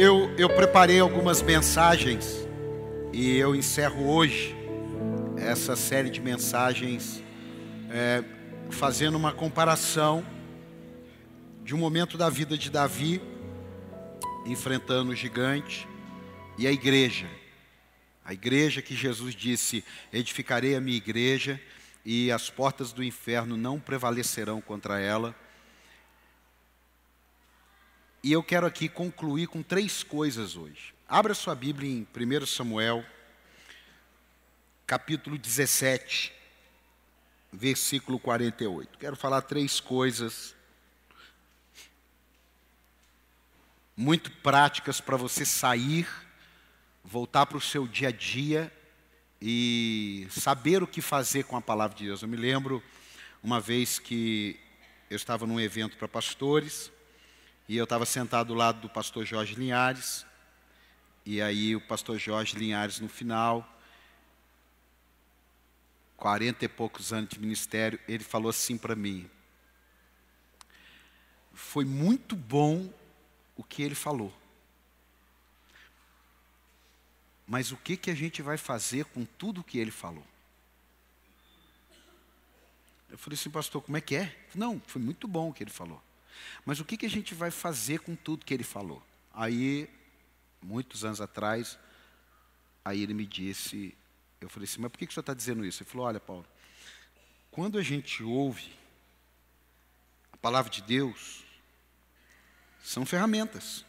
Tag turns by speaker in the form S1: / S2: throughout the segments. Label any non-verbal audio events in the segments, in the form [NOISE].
S1: Eu, eu preparei algumas mensagens e eu encerro hoje essa série de mensagens é, fazendo uma comparação de um momento da vida de Davi enfrentando o gigante e a igreja. A igreja que Jesus disse: Edificarei a minha igreja e as portas do inferno não prevalecerão contra ela. E eu quero aqui concluir com três coisas hoje. Abra sua Bíblia em 1 Samuel, capítulo 17, versículo 48. Quero falar três coisas muito práticas para você sair, voltar para o seu dia a dia e saber o que fazer com a palavra de Deus. Eu me lembro uma vez que eu estava num evento para pastores e eu estava sentado do lado do pastor Jorge Linhares. E aí o pastor Jorge Linhares, no final, quarenta e poucos anos de ministério, ele falou assim para mim: Foi muito bom o que ele falou. Mas o que, que a gente vai fazer com tudo o que ele falou? Eu falei assim, pastor, como é que é? Não, foi muito bom o que ele falou. Mas o que, que a gente vai fazer com tudo que ele falou? Aí, muitos anos atrás, aí ele me disse, eu falei assim, mas por que, que o senhor está dizendo isso? Ele falou, olha, Paulo, quando a gente ouve a palavra de Deus, são ferramentas.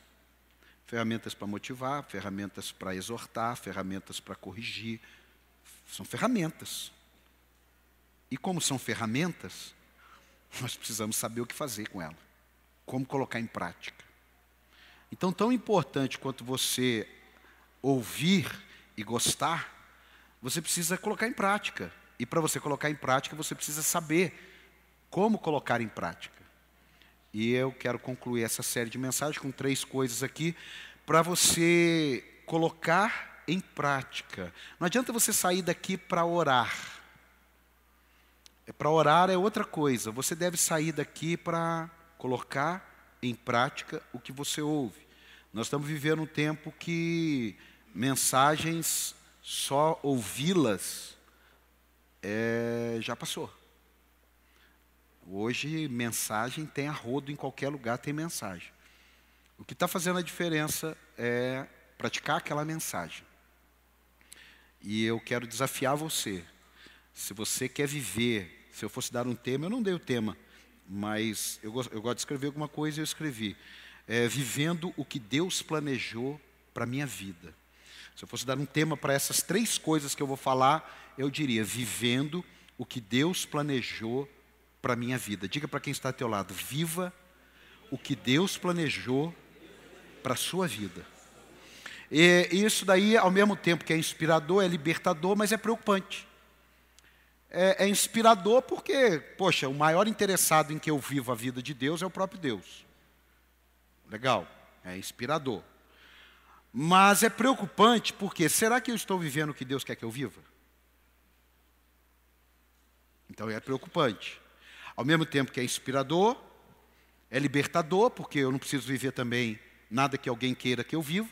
S1: Ferramentas para motivar, ferramentas para exortar, ferramentas para corrigir. São ferramentas. E como são ferramentas, nós precisamos saber o que fazer com elas como colocar em prática. Então, tão importante quanto você ouvir e gostar, você precisa colocar em prática. E para você colocar em prática, você precisa saber como colocar em prática. E eu quero concluir essa série de mensagens com três coisas aqui para você colocar em prática. Não adianta você sair daqui para orar. É para orar é outra coisa. Você deve sair daqui para colocar em prática o que você ouve. Nós estamos vivendo um tempo que mensagens, só ouvi-las, é, já passou. Hoje, mensagem tem a rodo, em qualquer lugar tem mensagem. O que está fazendo a diferença é praticar aquela mensagem. E eu quero desafiar você. Se você quer viver, se eu fosse dar um tema, eu não dei o tema mas eu gosto, eu gosto de escrever alguma coisa e eu escrevi. É, vivendo o que Deus planejou para a minha vida. Se eu fosse dar um tema para essas três coisas que eu vou falar, eu diria: vivendo o que Deus planejou para a minha vida. Diga para quem está ao teu lado: viva o que Deus planejou para a sua vida. E isso daí, ao mesmo tempo que é inspirador, é libertador, mas é preocupante é, é inspirador porque, poxa, o maior interessado em que eu vivo a vida de Deus é o próprio Deus. Legal, é inspirador. Mas é preocupante porque será que eu estou vivendo o que Deus quer que eu viva? Então é preocupante. Ao mesmo tempo que é inspirador, é libertador, porque eu não preciso viver também nada que alguém queira que eu viva.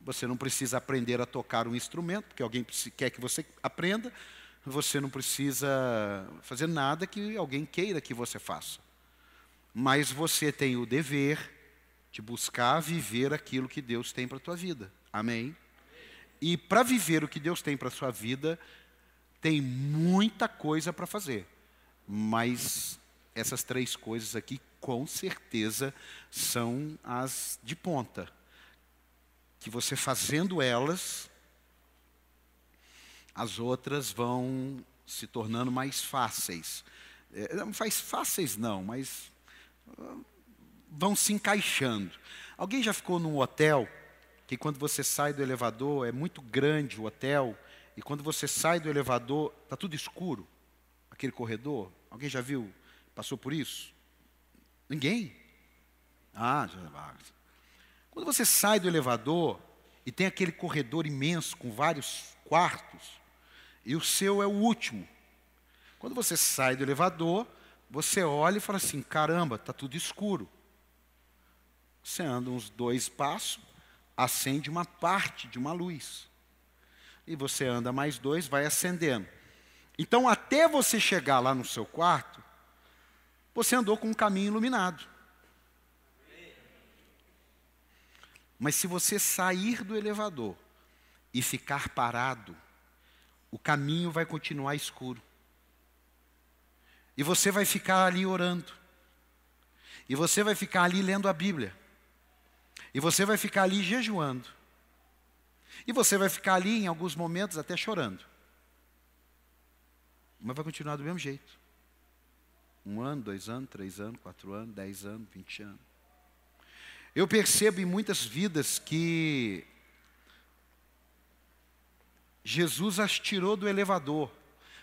S1: Você não precisa aprender a tocar um instrumento, porque alguém quer que você aprenda você não precisa fazer nada que alguém queira que você faça. Mas você tem o dever de buscar viver aquilo que Deus tem para a tua vida. Amém? E para viver o que Deus tem para a sua vida, tem muita coisa para fazer. Mas essas três coisas aqui, com certeza, são as de ponta. Que você fazendo elas, as outras vão se tornando mais fáceis. É, não faz fáceis não, mas ah, vão se encaixando. Alguém já ficou num hotel que quando você sai do elevador é muito grande o hotel e quando você sai do elevador está tudo escuro, aquele corredor? Alguém já viu? Passou por isso? Ninguém? Ah, já. Quando você sai do elevador e tem aquele corredor imenso com vários quartos, e o seu é o último. Quando você sai do elevador, você olha e fala assim: caramba, está tudo escuro. Você anda uns dois passos, acende uma parte de uma luz. E você anda mais dois, vai acendendo. Então, até você chegar lá no seu quarto, você andou com um caminho iluminado. Mas se você sair do elevador e ficar parado, o caminho vai continuar escuro. E você vai ficar ali orando. E você vai ficar ali lendo a Bíblia. E você vai ficar ali jejuando. E você vai ficar ali em alguns momentos até chorando. Mas vai continuar do mesmo jeito. Um ano, dois anos, três anos, quatro anos, dez anos, vinte anos. Eu percebo em muitas vidas que Jesus as tirou do elevador.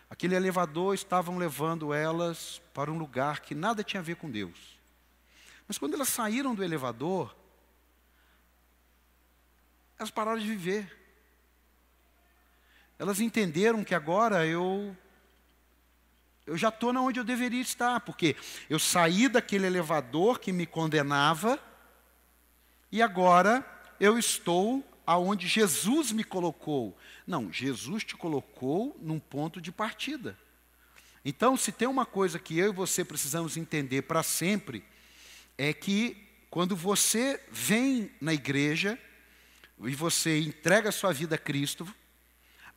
S1: Aquele elevador estavam levando elas para um lugar que nada tinha a ver com Deus. Mas quando elas saíram do elevador, elas pararam de viver. Elas entenderam que agora eu eu já estou onde eu deveria estar, porque eu saí daquele elevador que me condenava e agora eu estou aonde Jesus me colocou. Não, Jesus te colocou num ponto de partida. Então, se tem uma coisa que eu e você precisamos entender para sempre, é que quando você vem na igreja e você entrega a sua vida a Cristo,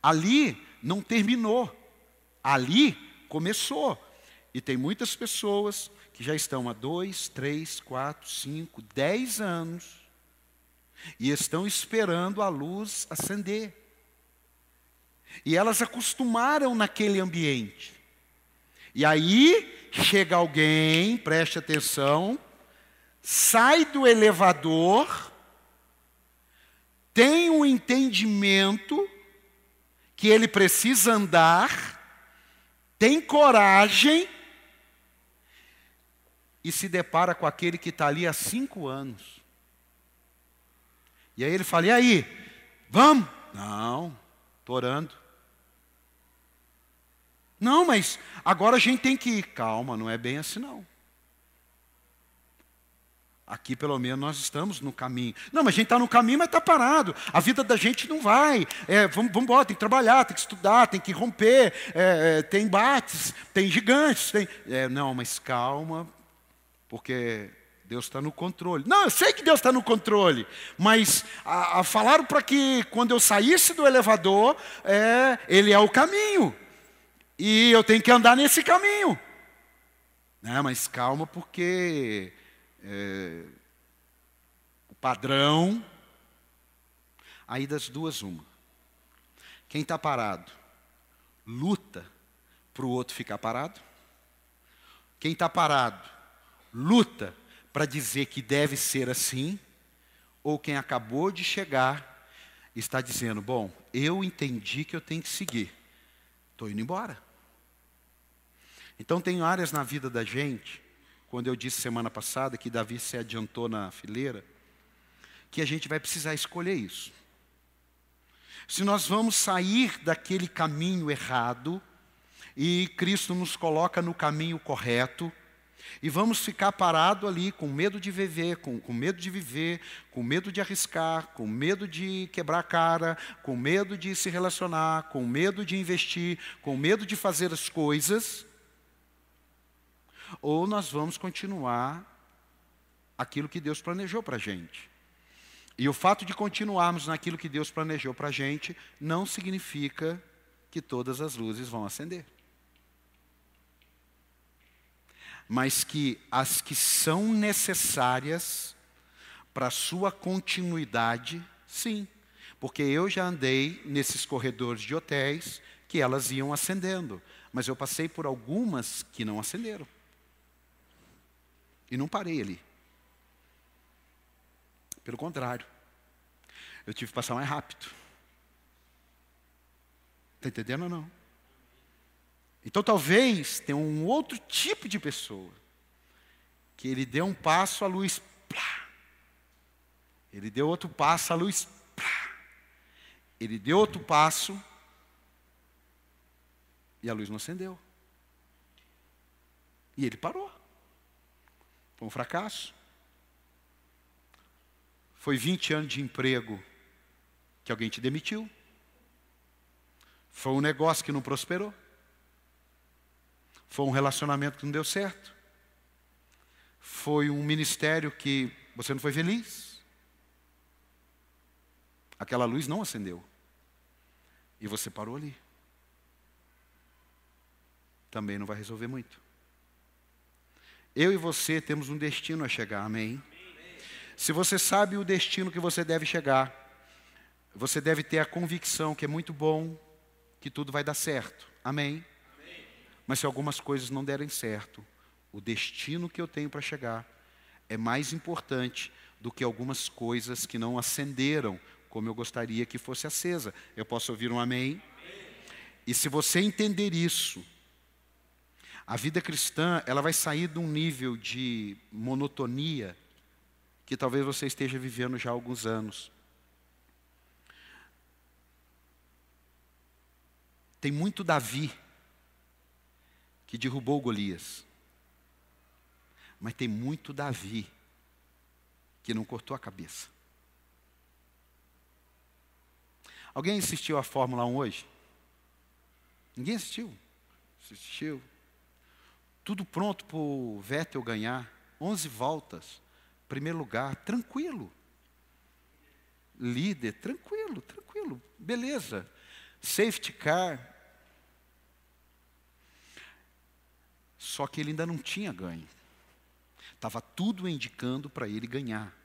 S1: ali não terminou. Ali começou. E tem muitas pessoas que já estão há dois, três, quatro, cinco, dez anos e estão esperando a luz acender. E elas acostumaram naquele ambiente. E aí chega alguém, preste atenção, sai do elevador, tem um entendimento que ele precisa andar, tem coragem e se depara com aquele que está ali há cinco anos. E aí ele fala: e aí? Vamos? Não, estou orando. Não, mas agora a gente tem que ir. Calma, não é bem assim não. Aqui, pelo menos, nós estamos no caminho. Não, mas a gente está no caminho, mas está parado. A vida da gente não vai. É, vamos, vamos embora, tem que trabalhar, tem que estudar, tem que romper. É, é, tem embates, tem gigantes. Tem... É, não, mas calma, porque Deus está no controle. Não, eu sei que Deus está no controle, mas a, a falaram para que quando eu saísse do elevador, é, Ele é o caminho. E eu tenho que andar nesse caminho. Né, mas calma, porque é, o padrão. Aí das duas, uma. Quem está parado, luta para o outro ficar parado. Quem está parado, luta para dizer que deve ser assim. Ou quem acabou de chegar está dizendo: Bom, eu entendi que eu tenho que seguir, estou indo embora. Então, tem áreas na vida da gente quando eu disse semana passada que Davi se adiantou na fileira, que a gente vai precisar escolher isso. Se nós vamos sair daquele caminho errado, e Cristo nos coloca no caminho correto, e vamos ficar parado ali com medo de viver, com, com medo de viver, com medo de arriscar, com medo de quebrar a cara, com medo de se relacionar, com medo de investir, com medo de fazer as coisas, ou nós vamos continuar aquilo que Deus planejou para a gente. E o fato de continuarmos naquilo que Deus planejou para a gente não significa que todas as luzes vão acender. Mas que as que são necessárias para a sua continuidade, sim. Porque eu já andei nesses corredores de hotéis que elas iam acendendo, mas eu passei por algumas que não acenderam. E não parei ali. Pelo contrário, eu tive que passar mais rápido. Está entendendo ou não? Então talvez tenha um outro tipo de pessoa que ele deu um passo, a luz, plá. Ele deu outro passo, a luz, plá. Ele deu outro passo e a luz não acendeu. E ele parou. Foi um fracasso. Foi 20 anos de emprego que alguém te demitiu? Foi um negócio que não prosperou? Foi um relacionamento que não deu certo? Foi um ministério que você não foi feliz? Aquela luz não acendeu. E você parou ali. Também não vai resolver muito. Eu e você temos um destino a chegar, amém? Se você sabe o destino que você deve chegar, você deve ter a convicção que é muito bom, que tudo vai dar certo, amém? Mas se algumas coisas não derem certo, o destino que eu tenho para chegar é mais importante do que algumas coisas que não acenderam como eu gostaria que fosse acesa. Eu posso ouvir um amém? E se você entender isso, a vida cristã, ela vai sair de um nível de monotonia que talvez você esteja vivendo já há alguns anos. Tem muito Davi que derrubou Golias. Mas tem muito Davi que não cortou a cabeça. Alguém assistiu a Fórmula 1 hoje? Ninguém assistiu? Assistiu. Tudo pronto para o Vettel ganhar. 11 voltas. Primeiro lugar, tranquilo. Líder, tranquilo, tranquilo. Beleza. Safety car. Só que ele ainda não tinha ganho. Estava tudo indicando para ele ganhar.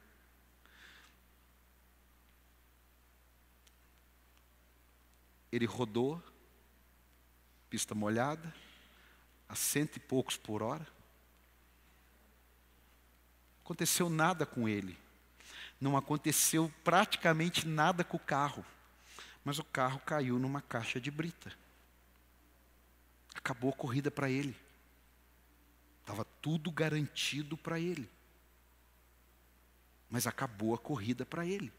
S1: Ele rodou, pista molhada, a cento e poucos por hora. Aconteceu nada com ele. Não aconteceu praticamente nada com o carro. Mas o carro caiu numa caixa de brita. Acabou a corrida para ele. Estava tudo garantido para ele. Mas acabou a corrida para ele.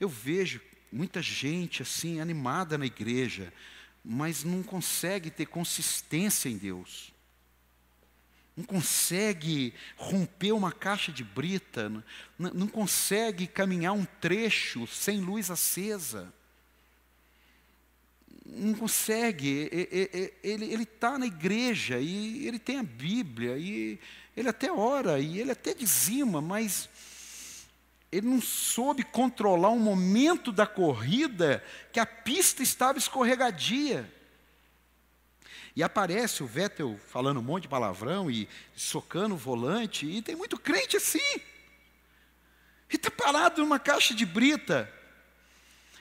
S1: Eu vejo muita gente assim animada na igreja, mas não consegue ter consistência em Deus. Não consegue romper uma caixa de brita, não, consegue caminhar um trecho sem luz acesa. Não consegue, ele está na igreja e ele tem a Bíblia, e ele até ora, e ele até dizima, mas ele não soube controlar um momento da corrida que a pista estava escorregadia. E aparece o Vettel falando um monte de palavrão e socando o volante, e tem muito crente assim. E está parado numa caixa de brita.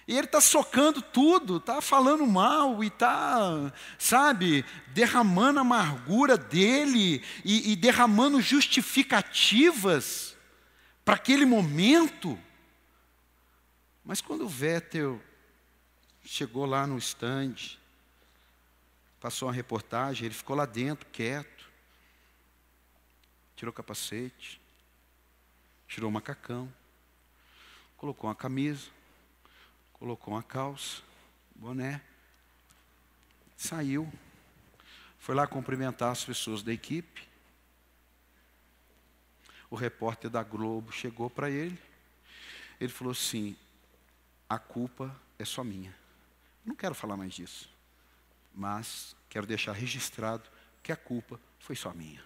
S1: E ele está socando tudo, está falando mal e está, sabe, derramando a amargura dele e, e derramando justificativas para aquele momento. Mas quando o Vettel chegou lá no stand, passou uma reportagem, ele ficou lá dentro, quieto, tirou o capacete, tirou o macacão, colocou uma camisa, colocou uma calça, boné, saiu, foi lá cumprimentar as pessoas da equipe, o repórter da Globo chegou para ele. Ele falou assim: a culpa é só minha. Não quero falar mais disso, mas quero deixar registrado que a culpa foi só minha.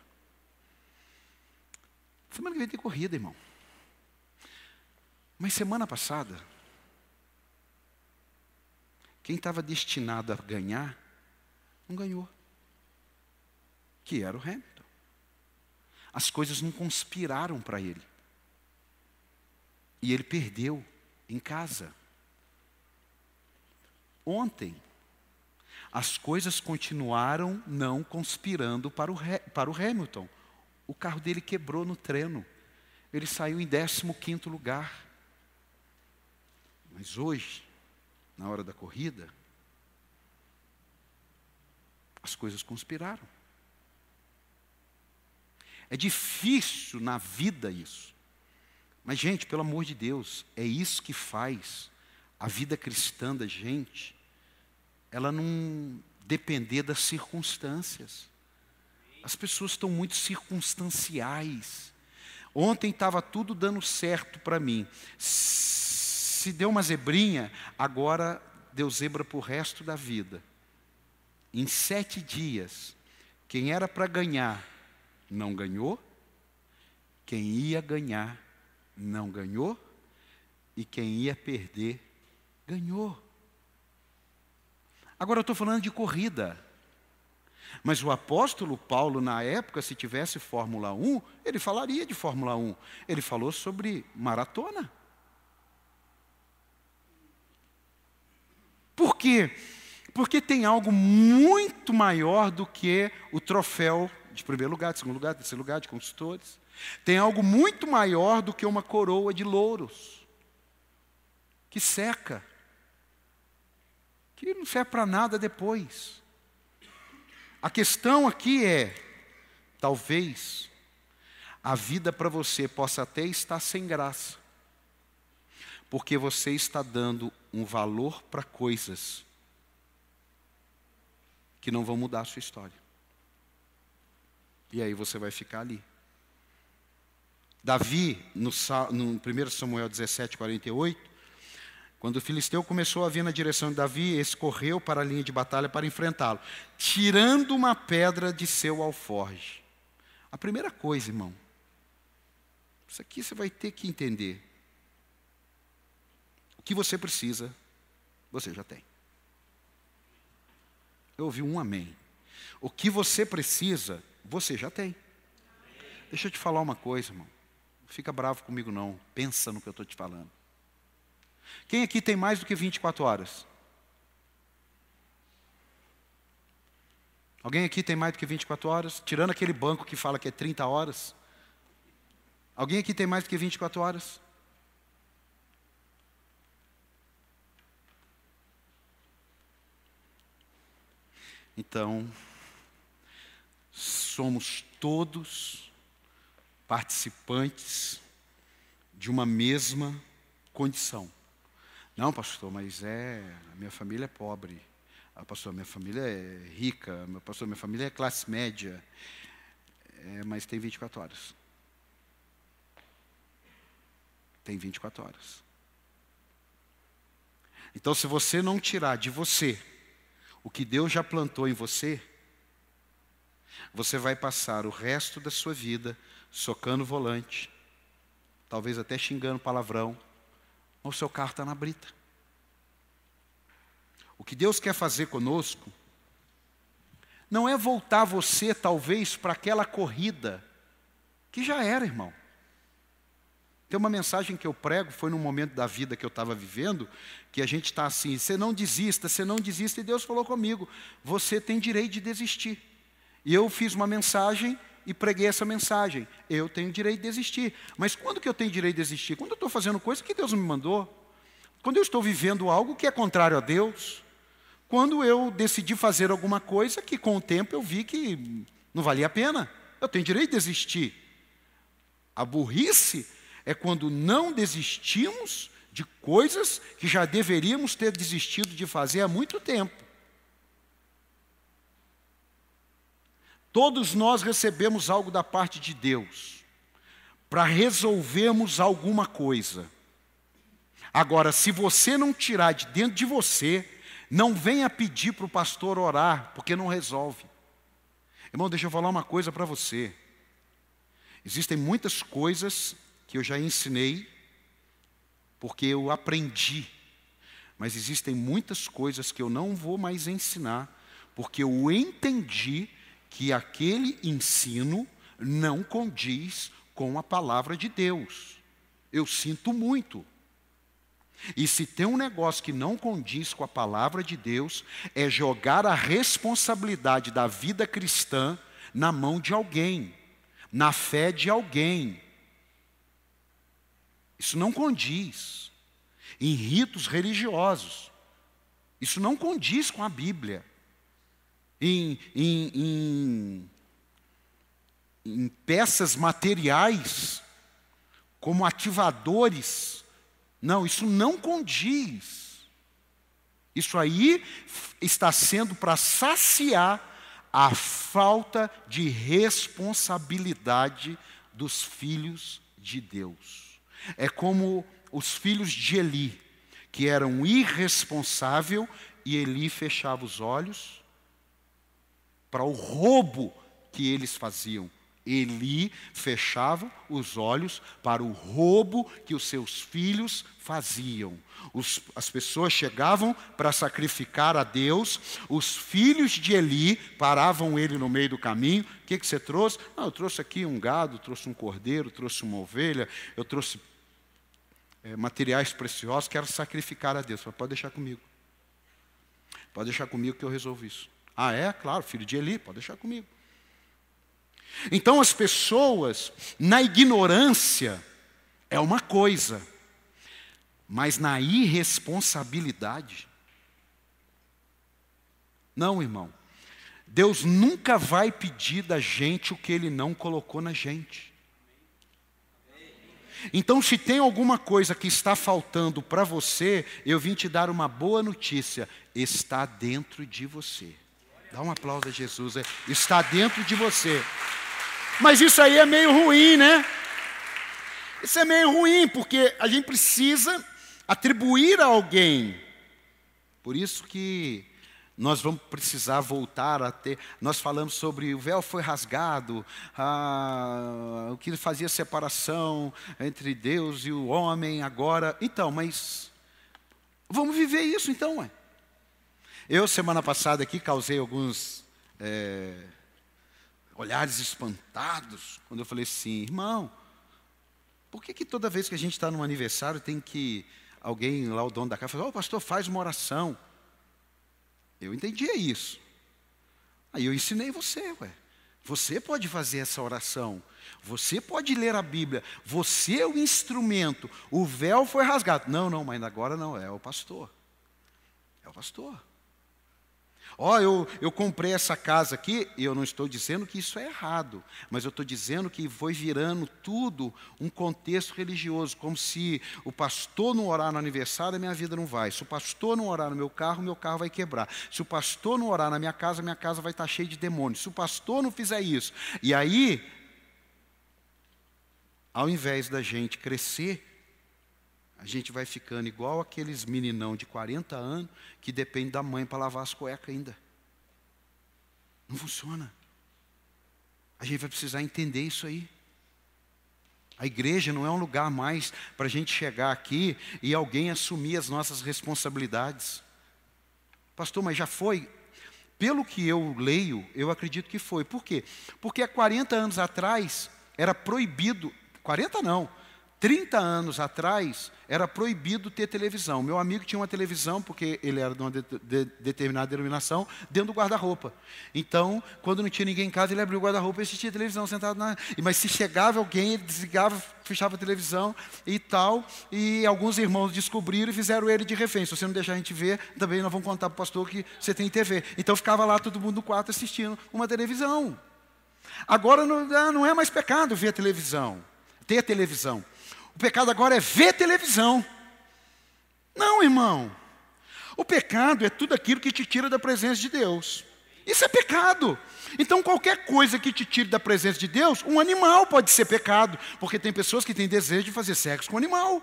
S1: Semana que vem tem corrida, irmão. Mas semana passada, quem estava destinado a ganhar, não ganhou. Que era o Hamilton as coisas não conspiraram para ele. E ele perdeu em casa. Ontem, as coisas continuaram não conspirando para o, para o Hamilton. O carro dele quebrou no treino. Ele saiu em 15 lugar. Mas hoje, na hora da corrida, as coisas conspiraram. É difícil na vida isso. Mas, gente, pelo amor de Deus, é isso que faz a vida cristã da gente, ela não depender das circunstâncias. As pessoas estão muito circunstanciais. Ontem estava tudo dando certo para mim. Se deu uma zebrinha, agora deu zebra para o resto da vida. Em sete dias, quem era para ganhar não ganhou, quem ia ganhar não ganhou, e quem ia perder ganhou. Agora eu estou falando de corrida. Mas o apóstolo Paulo, na época, se tivesse Fórmula 1, ele falaria de Fórmula 1. Ele falou sobre maratona. Por quê? Porque tem algo muito maior do que o troféu de primeiro lugar, de segundo lugar, de terceiro lugar, de consultores. Tem algo muito maior do que uma coroa de louros, que seca, que não serve para nada depois. A questão aqui é: talvez a vida para você possa até estar sem graça, porque você está dando um valor para coisas que não vão mudar a sua história. E aí você vai ficar ali. Davi, no, no 1 Samuel 17, 48, quando o filisteu começou a vir na direção de Davi, esse correu para a linha de batalha para enfrentá-lo, tirando uma pedra de seu alforge. A primeira coisa, irmão, isso aqui você vai ter que entender. O que você precisa, você já tem. Eu ouvi um amém. O que você precisa, você já tem. Deixa eu te falar uma coisa, irmão. Não fica bravo comigo, não. Pensa no que eu estou te falando. Quem aqui tem mais do que 24 horas? Alguém aqui tem mais do que 24 horas? Tirando aquele banco que fala que é 30 horas. Alguém aqui tem mais do que 24 horas? Então, somos todos participantes de uma mesma condição. Não, pastor, mas é, a minha família é pobre. Ah, pastor, minha família é rica. Pastor, minha família é classe média. É, mas tem 24 horas. Tem 24 horas. Então, se você não tirar de você o que Deus já plantou em você, você vai passar o resto da sua vida socando o volante, talvez até xingando palavrão, o seu carro está na brita. O que Deus quer fazer conosco não é voltar você, talvez, para aquela corrida que já era, irmão. Tem uma mensagem que eu prego, foi num momento da vida que eu estava vivendo, que a gente está assim, você não desista, você não desista, e Deus falou comigo, você tem direito de desistir. E eu fiz uma mensagem e preguei essa mensagem. Eu tenho direito de desistir. Mas quando que eu tenho direito de desistir? Quando eu estou fazendo coisa que Deus me mandou. Quando eu estou vivendo algo que é contrário a Deus. Quando eu decidi fazer alguma coisa que com o tempo eu vi que não valia a pena. Eu tenho direito de desistir. A burrice é quando não desistimos de coisas que já deveríamos ter desistido de fazer há muito tempo. Todos nós recebemos algo da parte de Deus para resolvermos alguma coisa. Agora, se você não tirar de dentro de você, não venha pedir para o pastor orar, porque não resolve. Irmão, deixa eu falar uma coisa para você. Existem muitas coisas que eu já ensinei, porque eu aprendi. Mas existem muitas coisas que eu não vou mais ensinar, porque eu entendi que aquele ensino não condiz com a palavra de Deus. Eu sinto muito. E se tem um negócio que não condiz com a palavra de Deus, é jogar a responsabilidade da vida cristã na mão de alguém, na fé de alguém. Isso não condiz. Em ritos religiosos. Isso não condiz com a Bíblia em, em, em, em peças materiais, como ativadores. Não, isso não condiz. Isso aí está sendo para saciar a falta de responsabilidade dos filhos de Deus. É como os filhos de Eli, que eram irresponsável e Eli fechava os olhos para o roubo que eles faziam. Eli fechava os olhos para o roubo que os seus filhos faziam. Os, as pessoas chegavam para sacrificar a Deus, os filhos de Eli paravam ele no meio do caminho. O que, que você trouxe? Não, eu trouxe aqui um gado, trouxe um cordeiro, trouxe uma ovelha, eu trouxe é, materiais preciosos, quero sacrificar a Deus. pode deixar comigo. Pode deixar comigo que eu resolvo isso. Ah, é? Claro, filho de Eli, pode deixar comigo. Então as pessoas, na ignorância, é uma coisa, mas na irresponsabilidade. Não, irmão. Deus nunca vai pedir da gente o que Ele não colocou na gente. Então, se tem alguma coisa que está faltando para você, eu vim te dar uma boa notícia: está dentro de você. Dá um aplauso a Jesus. É, está dentro de você. Mas isso aí é meio ruim, né? Isso é meio ruim, porque a gente precisa atribuir a alguém. Por isso que nós vamos precisar voltar a ter. Nós falamos sobre o véu foi rasgado, o que fazia separação entre Deus e o homem agora. Então, mas vamos viver isso então, ué. Eu, semana passada aqui, causei alguns é, olhares espantados quando eu falei assim, irmão, por que, que toda vez que a gente está num aniversário tem que alguém lá, o dono da casa, fala, oh, pastor, faz uma oração. Eu entendia isso. Aí eu ensinei você, ué. Você pode fazer essa oração. Você pode ler a Bíblia. Você é o instrumento. O véu foi rasgado. Não, não, mas agora não. É o pastor. É o pastor. Ó, oh, eu, eu comprei essa casa aqui, eu não estou dizendo que isso é errado, mas eu estou dizendo que foi virando tudo um contexto religioso, como se o pastor não orar no aniversário, a minha vida não vai. Se o pastor não orar no meu carro, meu carro vai quebrar. Se o pastor não orar na minha casa, minha casa vai estar cheia de demônios. Se o pastor não fizer isso. E aí, ao invés da gente crescer, a gente vai ficando igual aqueles meninão de 40 anos que depende da mãe para lavar as cuecas ainda. Não funciona. A gente vai precisar entender isso aí. A igreja não é um lugar mais para a gente chegar aqui e alguém assumir as nossas responsabilidades. Pastor, mas já foi? Pelo que eu leio, eu acredito que foi. Por quê? Porque há 40 anos atrás era proibido, 40 não, 30 anos atrás, era proibido ter televisão. Meu amigo tinha uma televisão, porque ele era de uma de, de, determinada denominação, dentro do guarda-roupa. Então, quando não tinha ninguém em casa, ele abriu o guarda-roupa e assistia televisão sentado na. Mas se chegava alguém, ele desligava, fechava a televisão e tal. E alguns irmãos descobriram e fizeram ele de refém. Se você não deixar a gente ver, também nós vamos contar para o pastor que você tem TV. Então ficava lá todo mundo no quarto assistindo uma televisão. Agora não, ah, não é mais pecado ver televisão, ter televisão. O pecado agora é ver televisão. Não, irmão. O pecado é tudo aquilo que te tira da presença de Deus. Isso é pecado. Então, qualquer coisa que te tire da presença de Deus, um animal pode ser pecado, porque tem pessoas que têm desejo de fazer sexo com animal.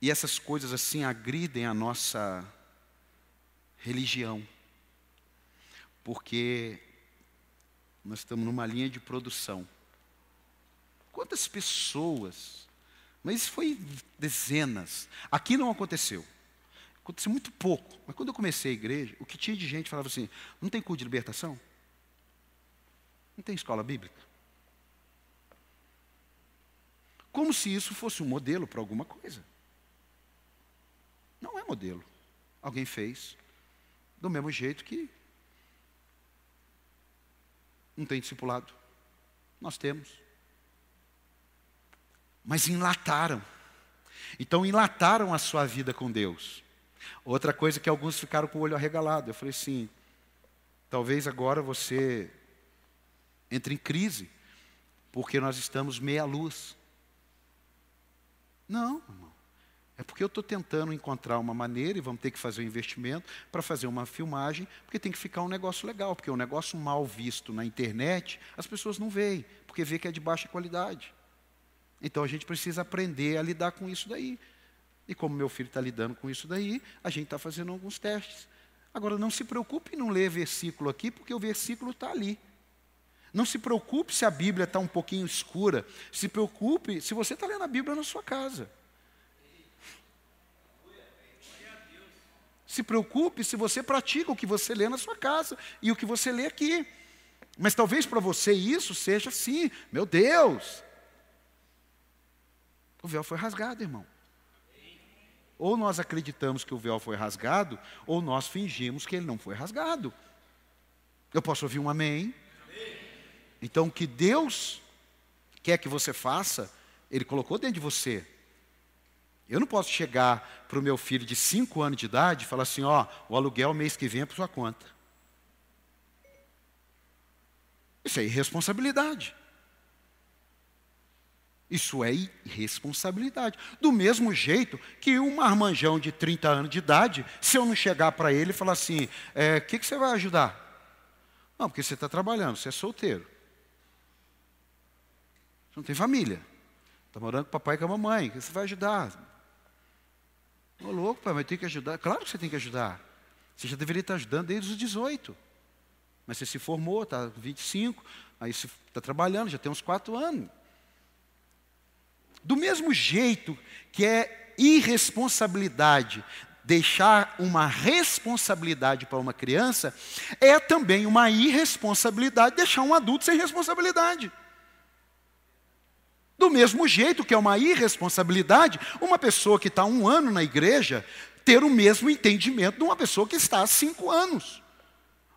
S1: E essas coisas assim agridem a nossa religião, porque nós estamos numa linha de produção. Quantas pessoas? Mas foi dezenas. Aqui não aconteceu. Aconteceu muito pouco. Mas quando eu comecei a igreja, o que tinha de gente falava assim: não tem culto de libertação? Não tem escola bíblica? Como se isso fosse um modelo para alguma coisa. Não é modelo. Alguém fez do mesmo jeito que não tem discipulado. Nós temos. Mas enlataram. Então enlataram a sua vida com Deus. Outra coisa que alguns ficaram com o olho arregalado. Eu falei assim: talvez agora você entre em crise, porque nós estamos meia luz. Não, irmão. É porque eu estou tentando encontrar uma maneira, e vamos ter que fazer um investimento para fazer uma filmagem, porque tem que ficar um negócio legal, porque um negócio mal visto na internet, as pessoas não veem, porque vê que é de baixa qualidade. Então a gente precisa aprender a lidar com isso daí. E como meu filho está lidando com isso daí, a gente está fazendo alguns testes. Agora, não se preocupe em não ler versículo aqui, porque o versículo está ali. Não se preocupe se a Bíblia está um pouquinho escura. Se preocupe se você está lendo a Bíblia na sua casa. Se preocupe se você pratica o que você lê na sua casa e o que você lê aqui. Mas talvez para você isso seja assim, meu Deus. O véu foi rasgado, irmão. Ou nós acreditamos que o véu foi rasgado, ou nós fingimos que ele não foi rasgado. Eu posso ouvir um amém? Então, o que Deus quer que você faça, Ele colocou dentro de você. Eu não posso chegar para o meu filho de 5 anos de idade e falar assim: ó, o aluguel mês que vem é por sua conta. Isso é irresponsabilidade. Isso é irresponsabilidade. Do mesmo jeito que um marmanjão de 30 anos de idade, se eu não chegar para ele e falar assim: o é, que, que você vai ajudar? Não, porque você está trabalhando, você é solteiro. Você não tem família. Está morando com o papai e com a mamãe. O que você vai ajudar? Ô louco, pai, mas tem que ajudar. Claro que você tem que ajudar. Você já deveria estar ajudando desde os 18. Mas você se formou, está 25, aí você está trabalhando, já tem uns 4 anos. Do mesmo jeito que é irresponsabilidade deixar uma responsabilidade para uma criança, é também uma irresponsabilidade deixar um adulto sem responsabilidade. Do mesmo jeito que é uma irresponsabilidade uma pessoa que está um ano na igreja ter o mesmo entendimento de uma pessoa que está há cinco anos.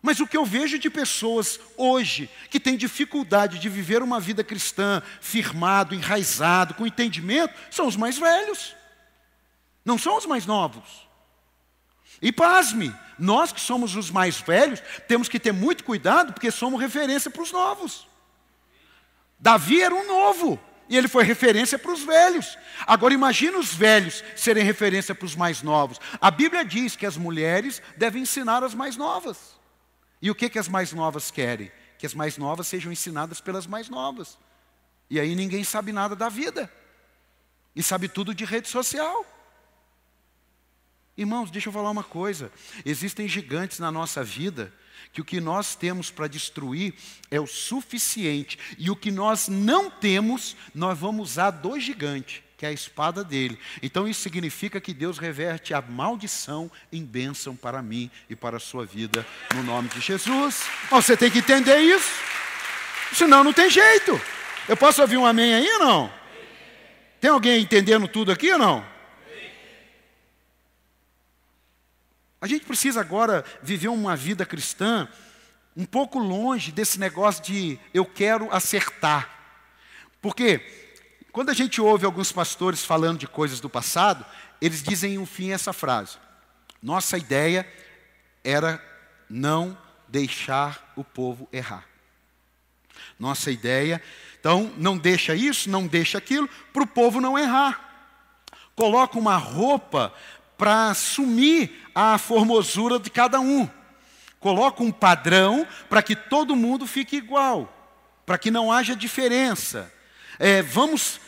S1: Mas o que eu vejo de pessoas hoje que têm dificuldade de viver uma vida cristã firmado, enraizado, com entendimento, são os mais velhos. Não são os mais novos. E pasme, nós que somos os mais velhos, temos que ter muito cuidado porque somos referência para os novos. Davi era um novo. E ele foi referência para os velhos. Agora imagine os velhos serem referência para os mais novos. A Bíblia diz que as mulheres devem ensinar as mais novas. E o que, que as mais novas querem? Que as mais novas sejam ensinadas pelas mais novas. E aí ninguém sabe nada da vida. E sabe tudo de rede social. Irmãos, deixa eu falar uma coisa. Existem gigantes na nossa vida que o que nós temos para destruir é o suficiente, e o que nós não temos, nós vamos usar do gigante, que é a espada dele. Então isso significa que Deus reverte a maldição em bênção para mim e para a sua vida, no nome de Jesus. Você tem que entender isso, senão não tem jeito. Eu posso ouvir um amém aí ou não? Tem alguém entendendo tudo aqui ou não? A gente precisa agora viver uma vida cristã um pouco longe desse negócio de eu quero acertar. Porque quando a gente ouve alguns pastores falando de coisas do passado, eles dizem no fim essa frase: Nossa ideia era não deixar o povo errar. Nossa ideia, então, não deixa isso, não deixa aquilo, para o povo não errar. Coloca uma roupa para assumir a formosura de cada um. Coloca um padrão para que todo mundo fique igual, para que não haja diferença. É, vamos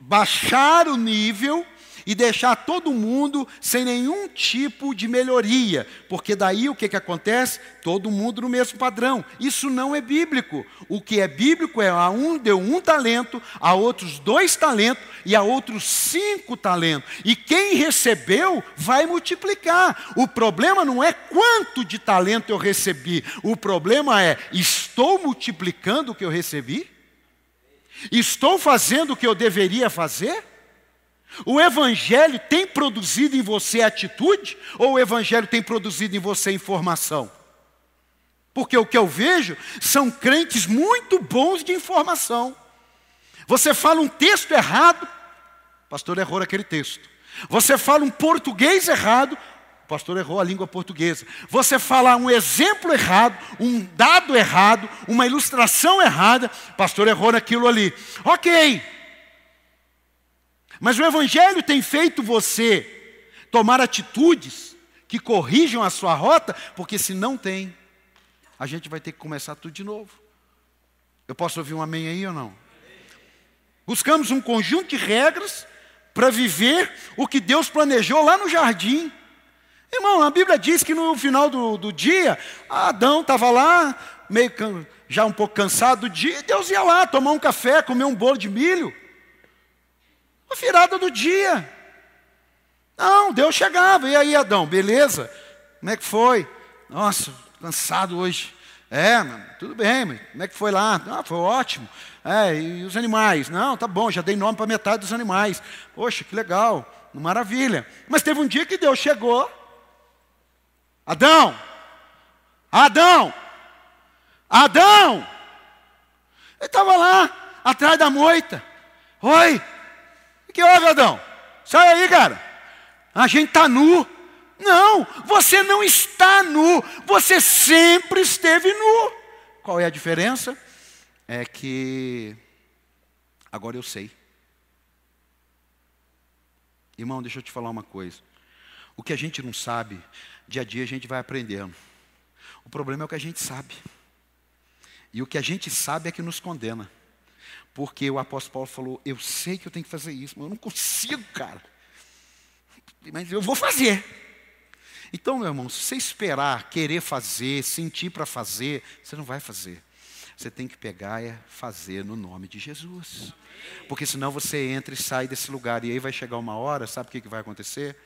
S1: baixar o nível e deixar todo mundo sem nenhum tipo de melhoria, porque daí o que, que acontece? Todo mundo no mesmo padrão. Isso não é bíblico. O que é bíblico é a um deu um talento, a outros dois talentos e a outros cinco talentos. E quem recebeu vai multiplicar. O problema não é quanto de talento eu recebi, o problema é estou multiplicando o que eu recebi? Estou fazendo o que eu deveria fazer? O Evangelho tem produzido em você atitude ou o Evangelho tem produzido em você informação? Porque o que eu vejo são crentes muito bons de informação. Você fala um texto errado, o pastor errou aquele texto. Você fala um português errado, o pastor errou a língua portuguesa. Você fala um exemplo errado, um dado errado, uma ilustração errada, o pastor errou naquilo ali. Ok, Mas o Evangelho tem feito você tomar atitudes que corrijam a sua rota, porque se não tem, a gente vai ter que começar tudo de novo. Eu posso ouvir um amém aí ou não? Buscamos um conjunto de regras para viver o que Deus planejou lá no jardim. Irmão, a Bíblia diz que no final do, do dia, Adão estava lá, meio já um pouco cansado do dia, e Deus ia lá tomar um café, comer um bolo de milho. A virada do dia. Não, Deus chegava. E aí, Adão, beleza? Como é que foi? Nossa, cansado hoje. É, tudo bem, mas como é que foi lá? Ah, foi ótimo. É, e os animais? Não, tá bom, já dei nome para metade dos animais. Poxa, que legal, maravilha. Mas teve um dia que Deus chegou. Adão! Adão! Adão! Ele estava lá, atrás da moita. Oi, que houve, Adão? Sai aí, cara. A gente está nu. Não, você não está nu. Você sempre esteve nu. Qual é a diferença? É que agora eu sei. Irmão, deixa eu te falar uma coisa. O que a gente não sabe, dia a dia a gente vai aprendendo. O problema é o que a gente sabe. E o que a gente sabe é que nos condena. Porque o apóstolo Paulo falou: Eu sei que eu tenho que fazer isso, mas eu não consigo, cara. Mas eu vou fazer. Então, meu irmão, se você esperar, querer fazer, sentir para fazer, você não vai fazer. Você tem que pegar e fazer no nome de Jesus. Porque senão você entra e sai desse lugar. E aí vai chegar uma hora, sabe o que vai acontecer?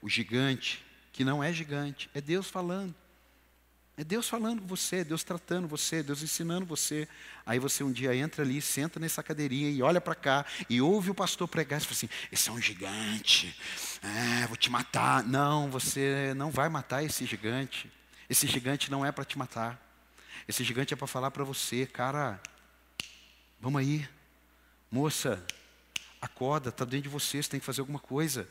S1: O gigante, que não é gigante, é Deus falando. É Deus falando com você, Deus tratando você, Deus ensinando você. Aí você um dia entra ali, senta nessa cadeirinha e olha para cá e ouve o pastor pregar e fala assim: esse é um gigante, é, vou te matar. Não, você não vai matar esse gigante. Esse gigante não é para te matar. Esse gigante é para falar para você, cara, vamos aí, moça, acorda, está dentro de você, você tem que fazer alguma coisa.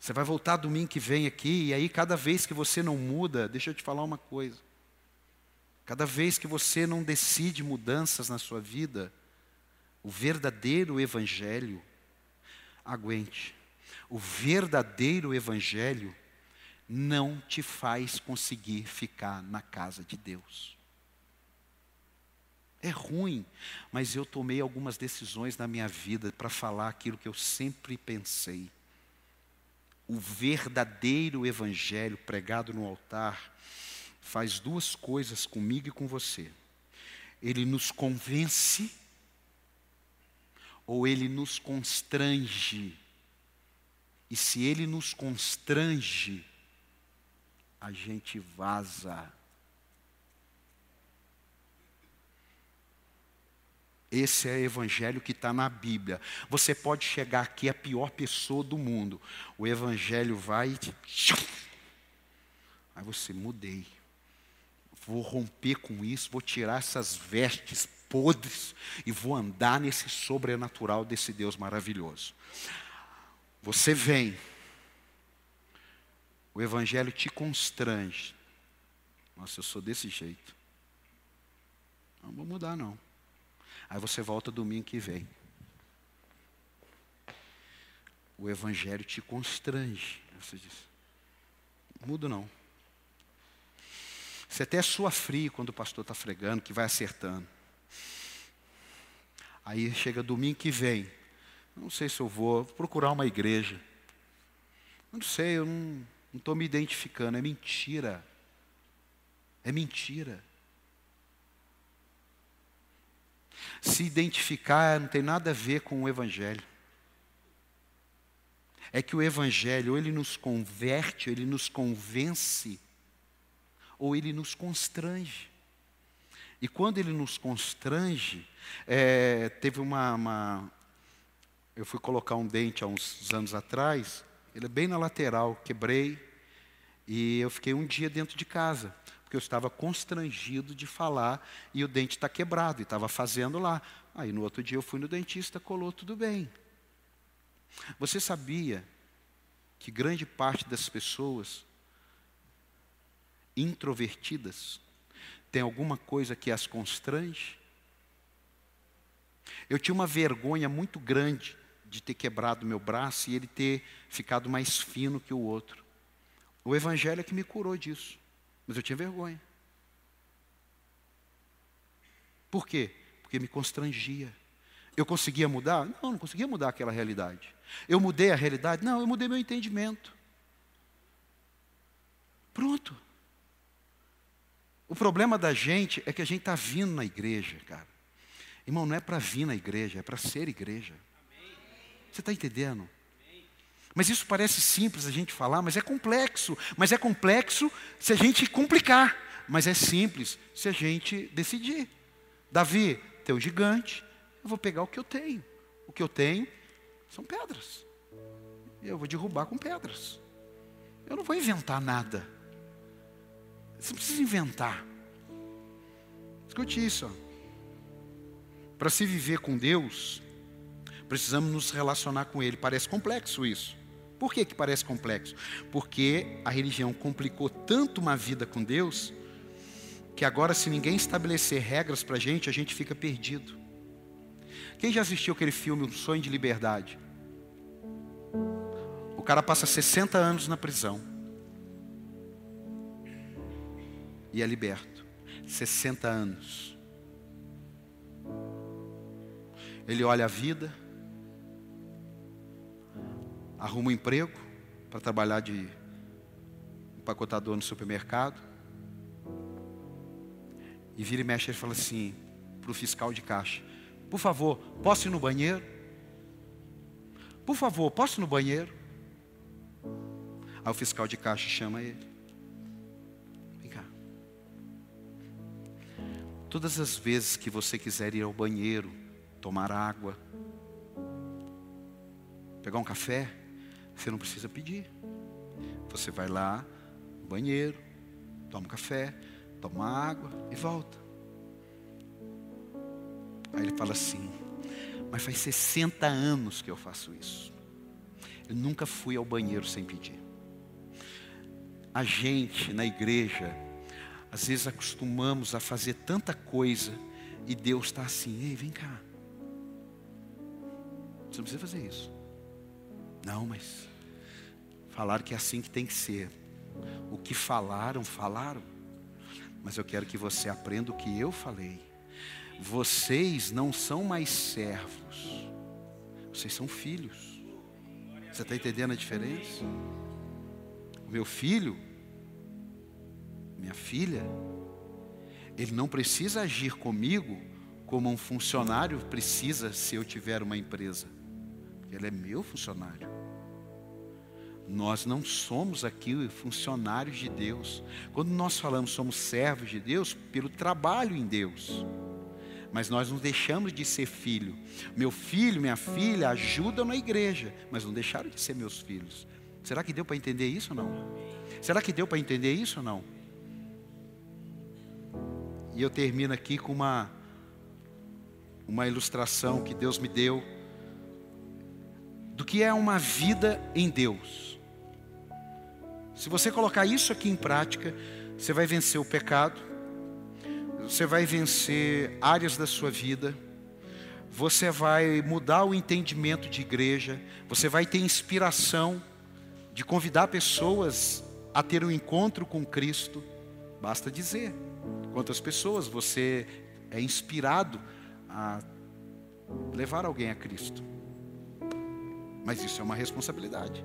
S1: Você vai voltar domingo que vem aqui, e aí cada vez que você não muda, deixa eu te falar uma coisa. Cada vez que você não decide mudanças na sua vida, o verdadeiro Evangelho, aguente, o verdadeiro Evangelho não te faz conseguir ficar na casa de Deus. É ruim, mas eu tomei algumas decisões na minha vida para falar aquilo que eu sempre pensei. O verdadeiro Evangelho pregado no altar faz duas coisas comigo e com você. Ele nos convence ou ele nos constrange. E se ele nos constrange, a gente vaza. Esse é o evangelho que está na Bíblia. Você pode chegar aqui a pior pessoa do mundo. O evangelho vai e. Aí você mudei vou romper com isso, vou tirar essas vestes podres e vou andar nesse sobrenatural desse Deus maravilhoso. Você vem, o Evangelho te constrange. Nossa, eu sou desse jeito. Não vou mudar, não. Aí você volta domingo que vem. O Evangelho te constrange. Você diz: mudo não. Você até sua frio quando o pastor está fregando, que vai acertando. Aí chega domingo que vem. Não sei se eu vou procurar uma igreja. Não sei, eu não estou me identificando. É mentira. É mentira. Se identificar não tem nada a ver com o Evangelho. É que o Evangelho, ou ele nos converte, ou ele nos convence ou ele nos constrange. E quando ele nos constrange, é, teve uma, uma, Eu fui colocar um dente há uns anos atrás, ele é bem na lateral, quebrei, e eu fiquei um dia dentro de casa, porque eu estava constrangido de falar e o dente está quebrado, e estava fazendo lá. Aí no outro dia eu fui no dentista, colou tudo bem. Você sabia que grande parte das pessoas introvertidas? Tem alguma coisa que as constrange? Eu tinha uma vergonha muito grande de ter quebrado meu braço e ele ter ficado mais fino que o outro. O Evangelho é que me curou disso, mas eu tinha vergonha. Por quê? Porque me constrangia. Eu conseguia mudar? Não, não conseguia mudar aquela realidade. Eu mudei a realidade? Não, eu mudei meu entendimento. Pronto. O problema da gente é que a gente está vindo na igreja, cara. Irmão, não é para vir na igreja, é para ser igreja. Você está entendendo? Mas isso parece simples a gente falar, mas é complexo. Mas é complexo se a gente complicar. Mas é simples se a gente decidir. Davi, teu gigante, eu vou pegar o que eu tenho. O que eu tenho são pedras. Eu vou derrubar com pedras. Eu não vou inventar nada. Você não precisa inventar. Escute isso. Para se viver com Deus, precisamos nos relacionar com Ele. Parece complexo isso. Por que, que parece complexo? Porque a religião complicou tanto uma vida com Deus, que agora, se ninguém estabelecer regras para a gente, a gente fica perdido. Quem já assistiu aquele filme Um Sonho de Liberdade? O cara passa 60 anos na prisão. E é liberto. 60 anos. Ele olha a vida, arruma um emprego para trabalhar de empacotador no supermercado. E vira e mexe, ele fala assim para o fiscal de caixa: Por favor, posso ir no banheiro? Por favor, posso ir no banheiro? Aí o fiscal de caixa chama ele. Todas as vezes que você quiser ir ao banheiro, tomar água, pegar um café, você não precisa pedir. Você vai lá, banheiro, toma um café, toma água e volta. Aí ele fala assim: Mas faz 60 anos que eu faço isso. Eu nunca fui ao banheiro sem pedir. A gente na igreja às vezes acostumamos a fazer tanta coisa e Deus está assim, ei, vem cá. Você não precisa fazer isso. Não, mas falaram que é assim que tem que ser. O que falaram, falaram. Mas eu quero que você aprenda o que eu falei. Vocês não são mais servos. Vocês são filhos. Você está entendendo a diferença? O meu filho minha filha, ele não precisa agir comigo como um funcionário precisa se eu tiver uma empresa. Ele é meu funcionário. Nós não somos aqui funcionários de Deus. Quando nós falamos somos servos de Deus, pelo trabalho em Deus. Mas nós não deixamos de ser filho. Meu filho, minha filha ajudam na igreja, mas não deixaram de ser meus filhos. Será que deu para entender isso ou não? Será que deu para entender isso ou não? E eu termino aqui com uma, uma ilustração que Deus me deu do que é uma vida em Deus. Se você colocar isso aqui em prática, você vai vencer o pecado, você vai vencer áreas da sua vida, você vai mudar o entendimento de igreja, você vai ter inspiração de convidar pessoas a ter um encontro com Cristo, basta dizer. Quantas pessoas você é inspirado a levar alguém a Cristo? Mas isso é uma responsabilidade.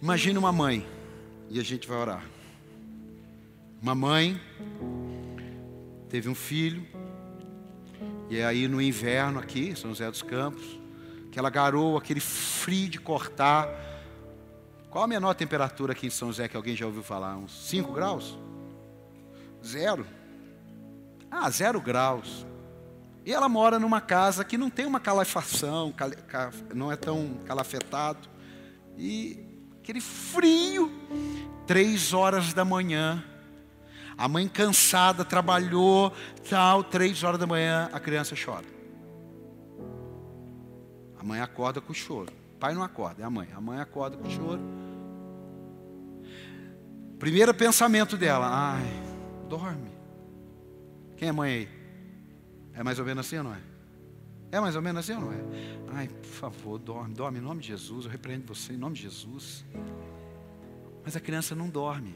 S1: Imagine uma mãe, e a gente vai orar. Uma mãe teve um filho, e aí no inverno aqui, São José dos Campos, aquela garoa, aquele frio de cortar, qual a menor temperatura aqui em São José que alguém já ouviu falar? Uns 5 graus? Zero. Ah, zero graus. E ela mora numa casa que não tem uma calefação, não é tão calafetado. E aquele frio, três horas da manhã. A mãe cansada, trabalhou, tal, três horas da manhã, a criança chora. A mãe acorda com choro. Pai não acorda, é a mãe. A mãe acorda com choro. Primeiro pensamento dela, ai, dorme. Quem é mãe aí? É mais ou menos assim, não é? É mais ou menos assim ou não é? Ai, por favor, dorme, dorme em nome de Jesus, eu repreendo você em nome de Jesus. Mas a criança não dorme.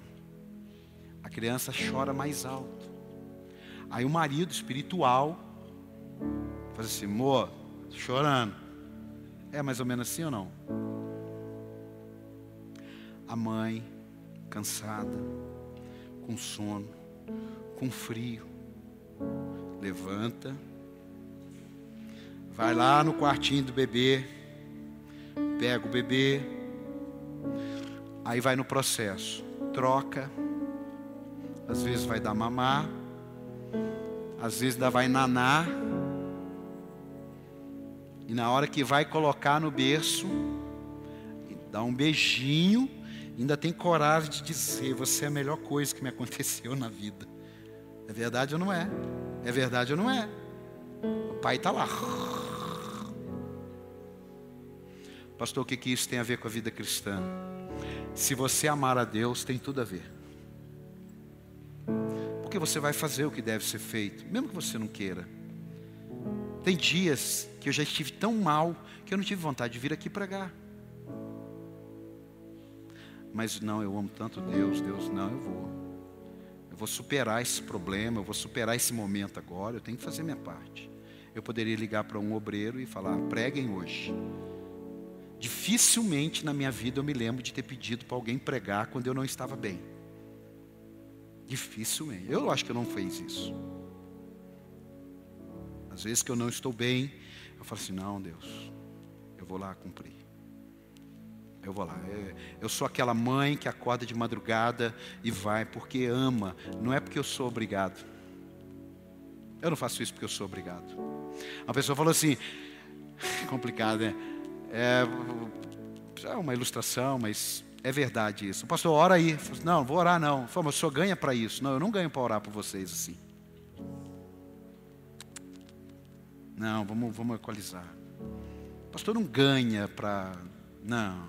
S1: A criança chora mais alto. Aí o marido espiritual faz assim, amor, chorando. É mais ou menos assim ou não? A mãe, cansada, com sono, com frio, levanta, vai lá no quartinho do bebê, pega o bebê, aí vai no processo, troca, às vezes vai dar mamar, às vezes vai nanar, e na hora que vai colocar no berço, dá um beijinho, ainda tem coragem de dizer: Você é a melhor coisa que me aconteceu na vida. É verdade ou não é? É verdade ou não é? O pai está lá. Pastor, o que, que isso tem a ver com a vida cristã? Se você amar a Deus, tem tudo a ver. Porque você vai fazer o que deve ser feito, mesmo que você não queira. Tem dias que eu já estive tão mal que eu não tive vontade de vir aqui pregar. Mas não, eu amo tanto Deus, Deus, não, eu vou. Eu vou superar esse problema, eu vou superar esse momento agora, eu tenho que fazer minha parte. Eu poderia ligar para um obreiro e falar: preguem hoje. Dificilmente na minha vida eu me lembro de ter pedido para alguém pregar quando eu não estava bem. Dificilmente. Eu acho que eu não fiz isso. Às vezes que eu não estou bem, eu falo assim: não, Deus, eu vou lá cumprir. Eu vou lá. É, eu sou aquela mãe que acorda de madrugada e vai porque ama, não é porque eu sou obrigado. Eu não faço isso porque eu sou obrigado. A pessoa falou assim: [LAUGHS] complicado, né? É, é uma ilustração, mas é verdade isso. O pastor, ora aí. Não, vou orar não. Mas o senhor ganha para isso. Não, eu não ganho para orar por vocês assim. Não, vamos, vamos equalizar. O pastor não ganha para. Não.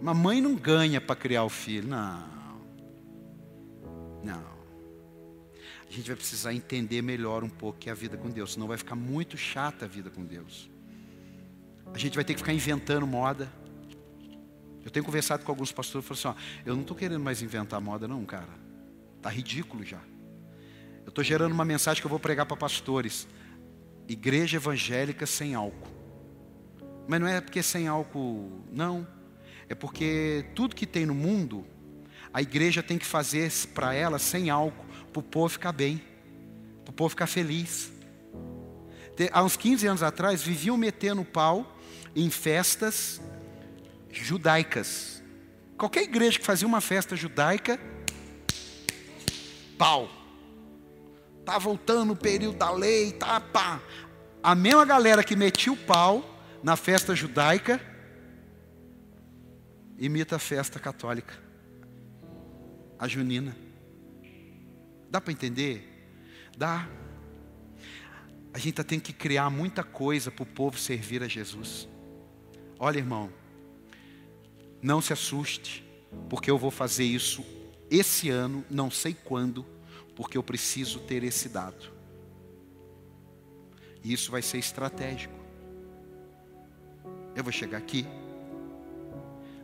S1: Uma mãe não ganha para criar o filho. Não. Não. A gente vai precisar entender melhor um pouco que é a vida com Deus, senão vai ficar muito chata a vida com Deus. A gente vai ter que ficar inventando moda. Eu tenho conversado com alguns pastores e falei assim: ó, eu não estou querendo mais inventar moda, não, cara. Está ridículo já. Eu estou gerando uma mensagem que eu vou pregar para pastores igreja evangélica sem álcool. Mas não é porque sem álcool, não. É porque tudo que tem no mundo, a igreja tem que fazer para ela sem álcool, para o povo ficar bem, para o povo ficar feliz. Há uns 15 anos atrás, viviam metendo pau em festas judaicas. Qualquer igreja que fazia uma festa judaica, pau. Tá voltando o período da lei, tá, pá. A mesma galera que metia o pau na festa judaica imita a festa católica, a junina. Dá para entender? Dá. A gente tem que criar muita coisa para o povo servir a Jesus. Olha, irmão, não se assuste, porque eu vou fazer isso esse ano, não sei quando, porque eu preciso ter esse dado. E isso vai ser estratégico. Eu vou chegar aqui,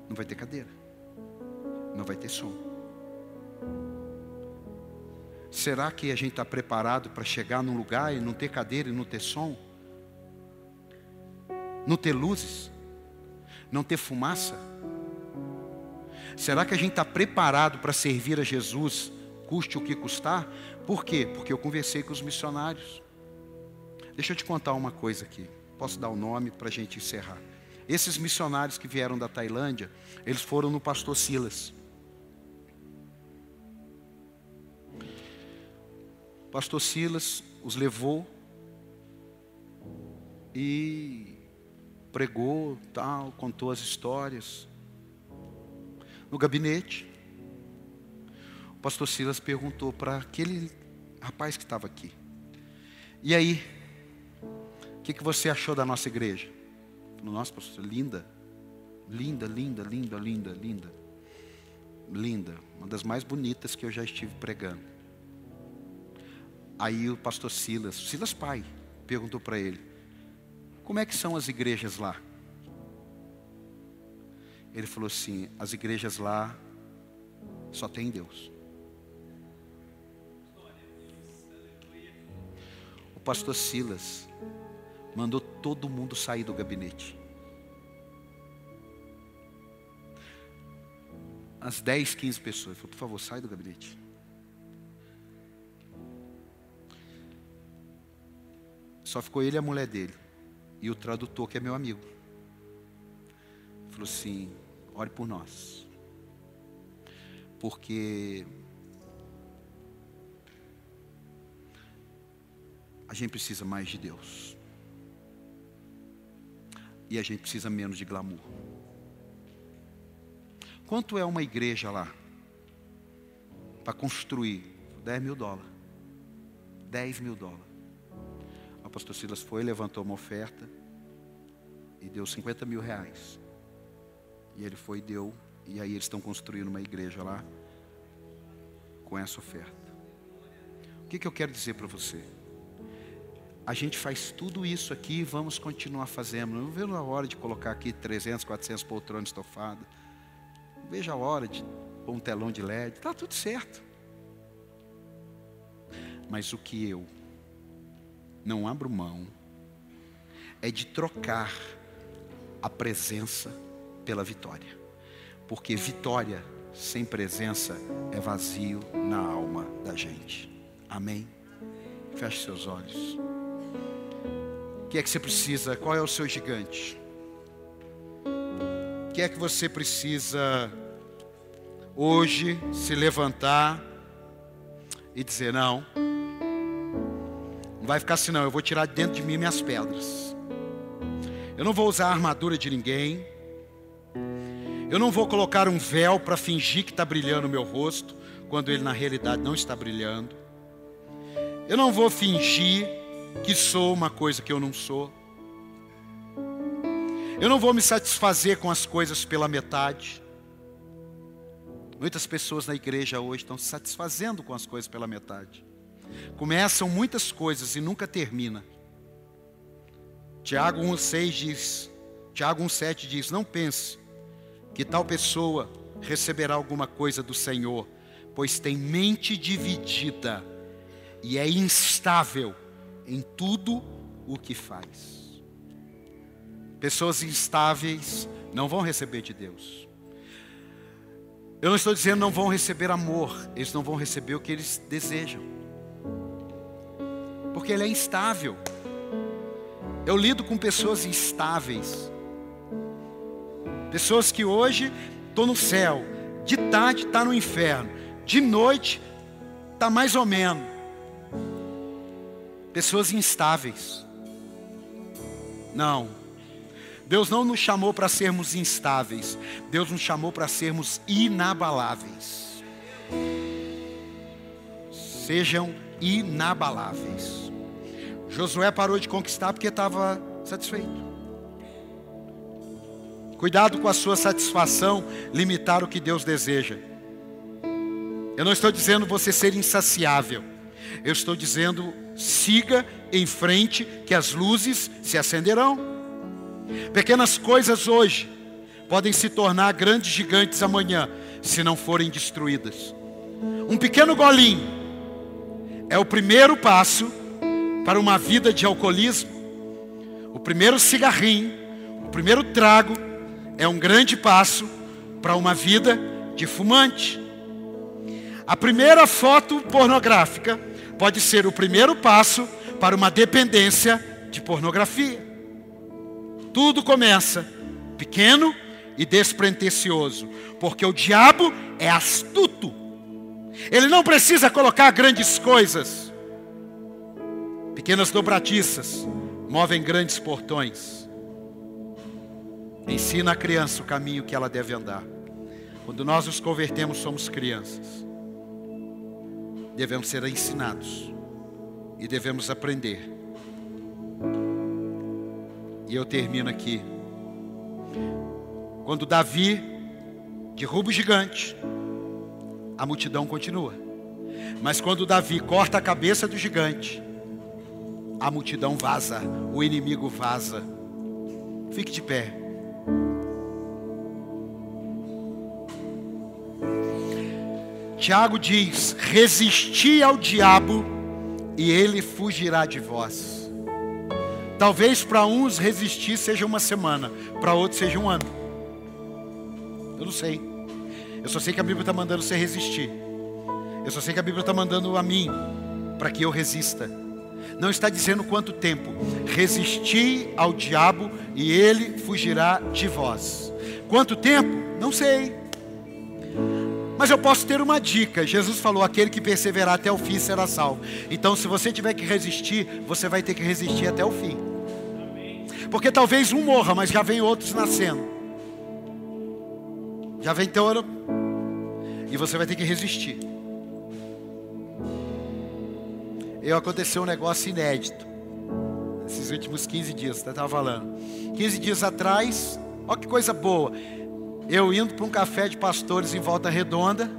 S1: não vai ter cadeira, não vai ter som. Será que a gente está preparado para chegar num lugar e não ter cadeira e não ter som? Não ter luzes? Não ter fumaça? Será que a gente está preparado para servir a Jesus custe o que custar. Por quê? Porque eu conversei com os missionários. Deixa eu te contar uma coisa aqui. Posso dar o nome para a gente encerrar. Esses missionários que vieram da Tailândia, eles foram no pastor Silas. O pastor Silas os levou e pregou, tal, contou as histórias. No gabinete, pastor Silas perguntou para aquele rapaz que estava aqui: E aí, o que, que você achou da nossa igreja? Falei, nossa, pastor, linda, linda, linda, linda, linda, linda, linda, uma das mais bonitas que eu já estive pregando. Aí o pastor Silas, Silas pai, perguntou para ele: Como é que são as igrejas lá? Ele falou assim: As igrejas lá só tem Deus. Pastor Silas mandou todo mundo sair do gabinete. As 10, 15 pessoas. Ele falou, por favor, sai do gabinete. Só ficou ele e a mulher dele. E o tradutor, que é meu amigo. Falou assim: ore por nós. Porque a gente precisa mais de Deus. E a gente precisa menos de glamour. Quanto é uma igreja lá? Para construir? 10 mil dólares. 10 mil dólares. O pastor Silas foi, levantou uma oferta e deu 50 mil reais. E ele foi e deu. E aí eles estão construindo uma igreja lá com essa oferta. O que, que eu quero dizer para você? A gente faz tudo isso aqui e vamos continuar fazendo. Não vejo a hora de colocar aqui 300, 400 poltronas estofadas. Não vejo a hora de pôr um telão de LED. Está tudo certo. Mas o que eu não abro mão é de trocar a presença pela vitória. Porque vitória sem presença é vazio na alma da gente. Amém? Feche seus olhos. Que é que você precisa? Qual é o seu gigante? O que é que você precisa hoje se levantar e dizer: não, não vai ficar assim, não, eu vou tirar de dentro de mim minhas pedras. Eu não vou usar a armadura de ninguém. Eu não vou colocar um véu para fingir que está brilhando o meu rosto, quando ele na realidade não está brilhando. Eu não vou fingir que sou uma coisa que eu não sou. Eu não vou me satisfazer com as coisas pela metade. Muitas pessoas na igreja hoje estão se satisfazendo com as coisas pela metade. Começam muitas coisas e nunca termina. Tiago 1,6 diz, Tiago 1,7 diz, não pense que tal pessoa receberá alguma coisa do Senhor, pois tem mente dividida e é instável em tudo o que faz. Pessoas instáveis não vão receber de Deus. Eu não estou dizendo não vão receber amor, eles não vão receber o que eles desejam. Porque ele é instável. Eu lido com pessoas instáveis. Pessoas que hoje estão no céu, de tarde está no inferno, de noite está mais ou menos. Pessoas instáveis. Não. Deus não nos chamou para sermos instáveis. Deus nos chamou para sermos inabaláveis. Sejam inabaláveis. Josué parou de conquistar porque estava satisfeito. Cuidado com a sua satisfação limitar o que Deus deseja. Eu não estou dizendo você ser insaciável. Eu estou dizendo siga em frente que as luzes se acenderão. Pequenas coisas hoje podem se tornar grandes gigantes amanhã, se não forem destruídas. Um pequeno golinho é o primeiro passo para uma vida de alcoolismo. O primeiro cigarrinho, o primeiro trago é um grande passo para uma vida de fumante. A primeira foto pornográfica pode ser o primeiro passo para uma dependência de pornografia. Tudo começa pequeno e despretensioso, porque o diabo é astuto. Ele não precisa colocar grandes coisas. Pequenas dobradiças movem grandes portões. Ensina a criança o caminho que ela deve andar. Quando nós nos convertemos, somos crianças. Devemos ser ensinados e devemos aprender. E eu termino aqui. Quando Davi derruba o gigante, a multidão continua. Mas quando Davi corta a cabeça do gigante, a multidão vaza, o inimigo vaza. Fique de pé. Tiago diz: resisti ao diabo e ele fugirá de vós. Talvez para uns resistir seja uma semana, para outros seja um ano. Eu não sei. Eu só sei que a Bíblia está mandando você resistir. Eu só sei que a Bíblia está mandando a mim para que eu resista. Não está dizendo quanto tempo. Resisti ao diabo e ele fugirá de vós. Quanto tempo? Não sei. Mas eu posso ter uma dica. Jesus falou: aquele que perseverar até o fim será salvo. Então, se você tiver que resistir, você vai ter que resistir até o fim. Porque talvez um morra, mas já vem outros nascendo. Já vem touro. E você vai ter que resistir. Eu aconteceu um negócio inédito. Esses últimos 15 dias, você estava falando. 15 dias atrás, olha que coisa boa. Eu indo para um café de pastores em volta redonda,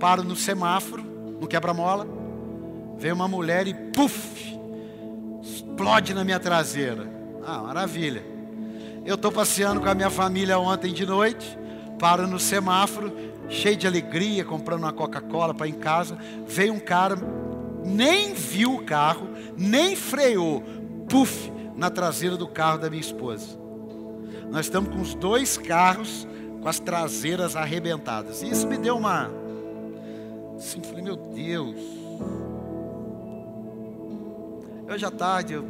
S1: paro no semáforo, no quebra-mola, vem uma mulher e puf, explode na minha traseira. Ah, maravilha. Eu estou passeando com a minha família ontem de noite, paro no semáforo, cheio de alegria, comprando uma Coca-Cola para em casa. Veio um cara, nem viu o carro, nem freou, puf, na traseira do carro da minha esposa. Nós estamos com os dois carros com as traseiras arrebentadas. E isso me deu uma. Assim, falei, meu Deus. Hoje à tarde, eu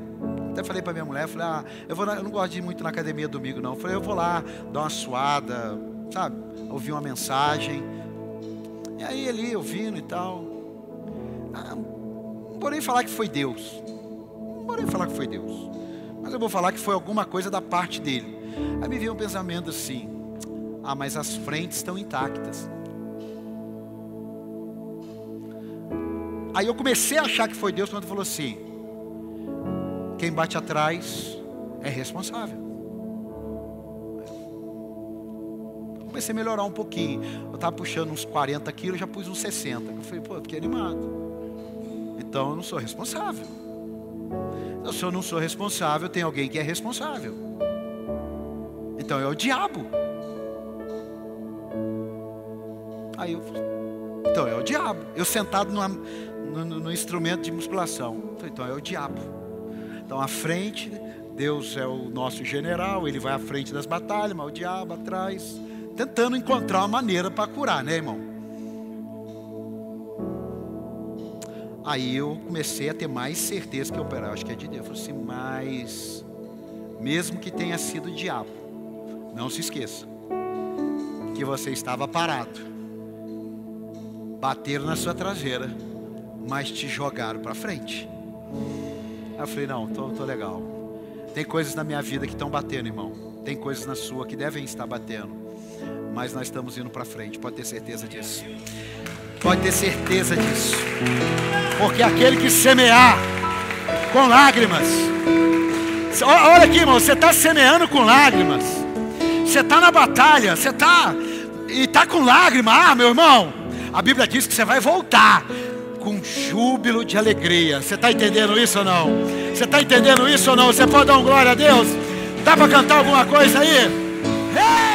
S1: até falei para minha mulher, falei, ah, eu, vou, eu não gosto de ir muito na academia domingo, não. Eu falei, eu vou lá, dar uma suada, sabe? Ouvir uma mensagem. E aí ali, ouvindo e tal. Ah, não vou nem falar que foi Deus. Não vou nem falar que foi Deus. Mas eu vou falar que foi alguma coisa da parte dele. Aí me veio um pensamento assim: ah, mas as frentes estão intactas. Aí eu comecei a achar que foi Deus quando falou assim: quem bate atrás é responsável. Comecei a melhorar um pouquinho. Eu estava puxando uns 40 quilos, já pus uns 60. Eu falei, pô, fiquei animado. Então eu não sou responsável. Então, se eu não sou responsável, tem alguém que é responsável. Então é o diabo. Aí eu, então é o diabo. Eu sentado numa, no, no, instrumento de musculação. Então é o diabo. Então à frente, Deus é o nosso general, ele vai à frente das batalhas, mas o diabo atrás, tentando encontrar uma maneira para curar, né, irmão? Aí eu comecei a ter mais certeza que eu operar, acho que é de Deus. Eu falei assim, mas mesmo que tenha sido o diabo, não se esqueça que você estava parado bateram na sua traseira, mas te jogaram para frente. Aí eu falei: não, tô, tô legal. Tem coisas na minha vida que estão batendo, irmão. Tem coisas na sua que devem estar batendo. Mas nós estamos indo para frente, pode ter certeza disso. Pode ter certeza disso. Porque aquele que semear com lágrimas. Olha aqui, irmão, você está semeando com lágrimas. Você está na batalha, você está e está com lágrimas. Ah, meu irmão, a Bíblia diz que você vai voltar com júbilo de alegria. Você está entendendo isso ou não? Você está entendendo isso ou não? Você pode dar um glória a Deus? Dá para cantar alguma coisa aí? Hey!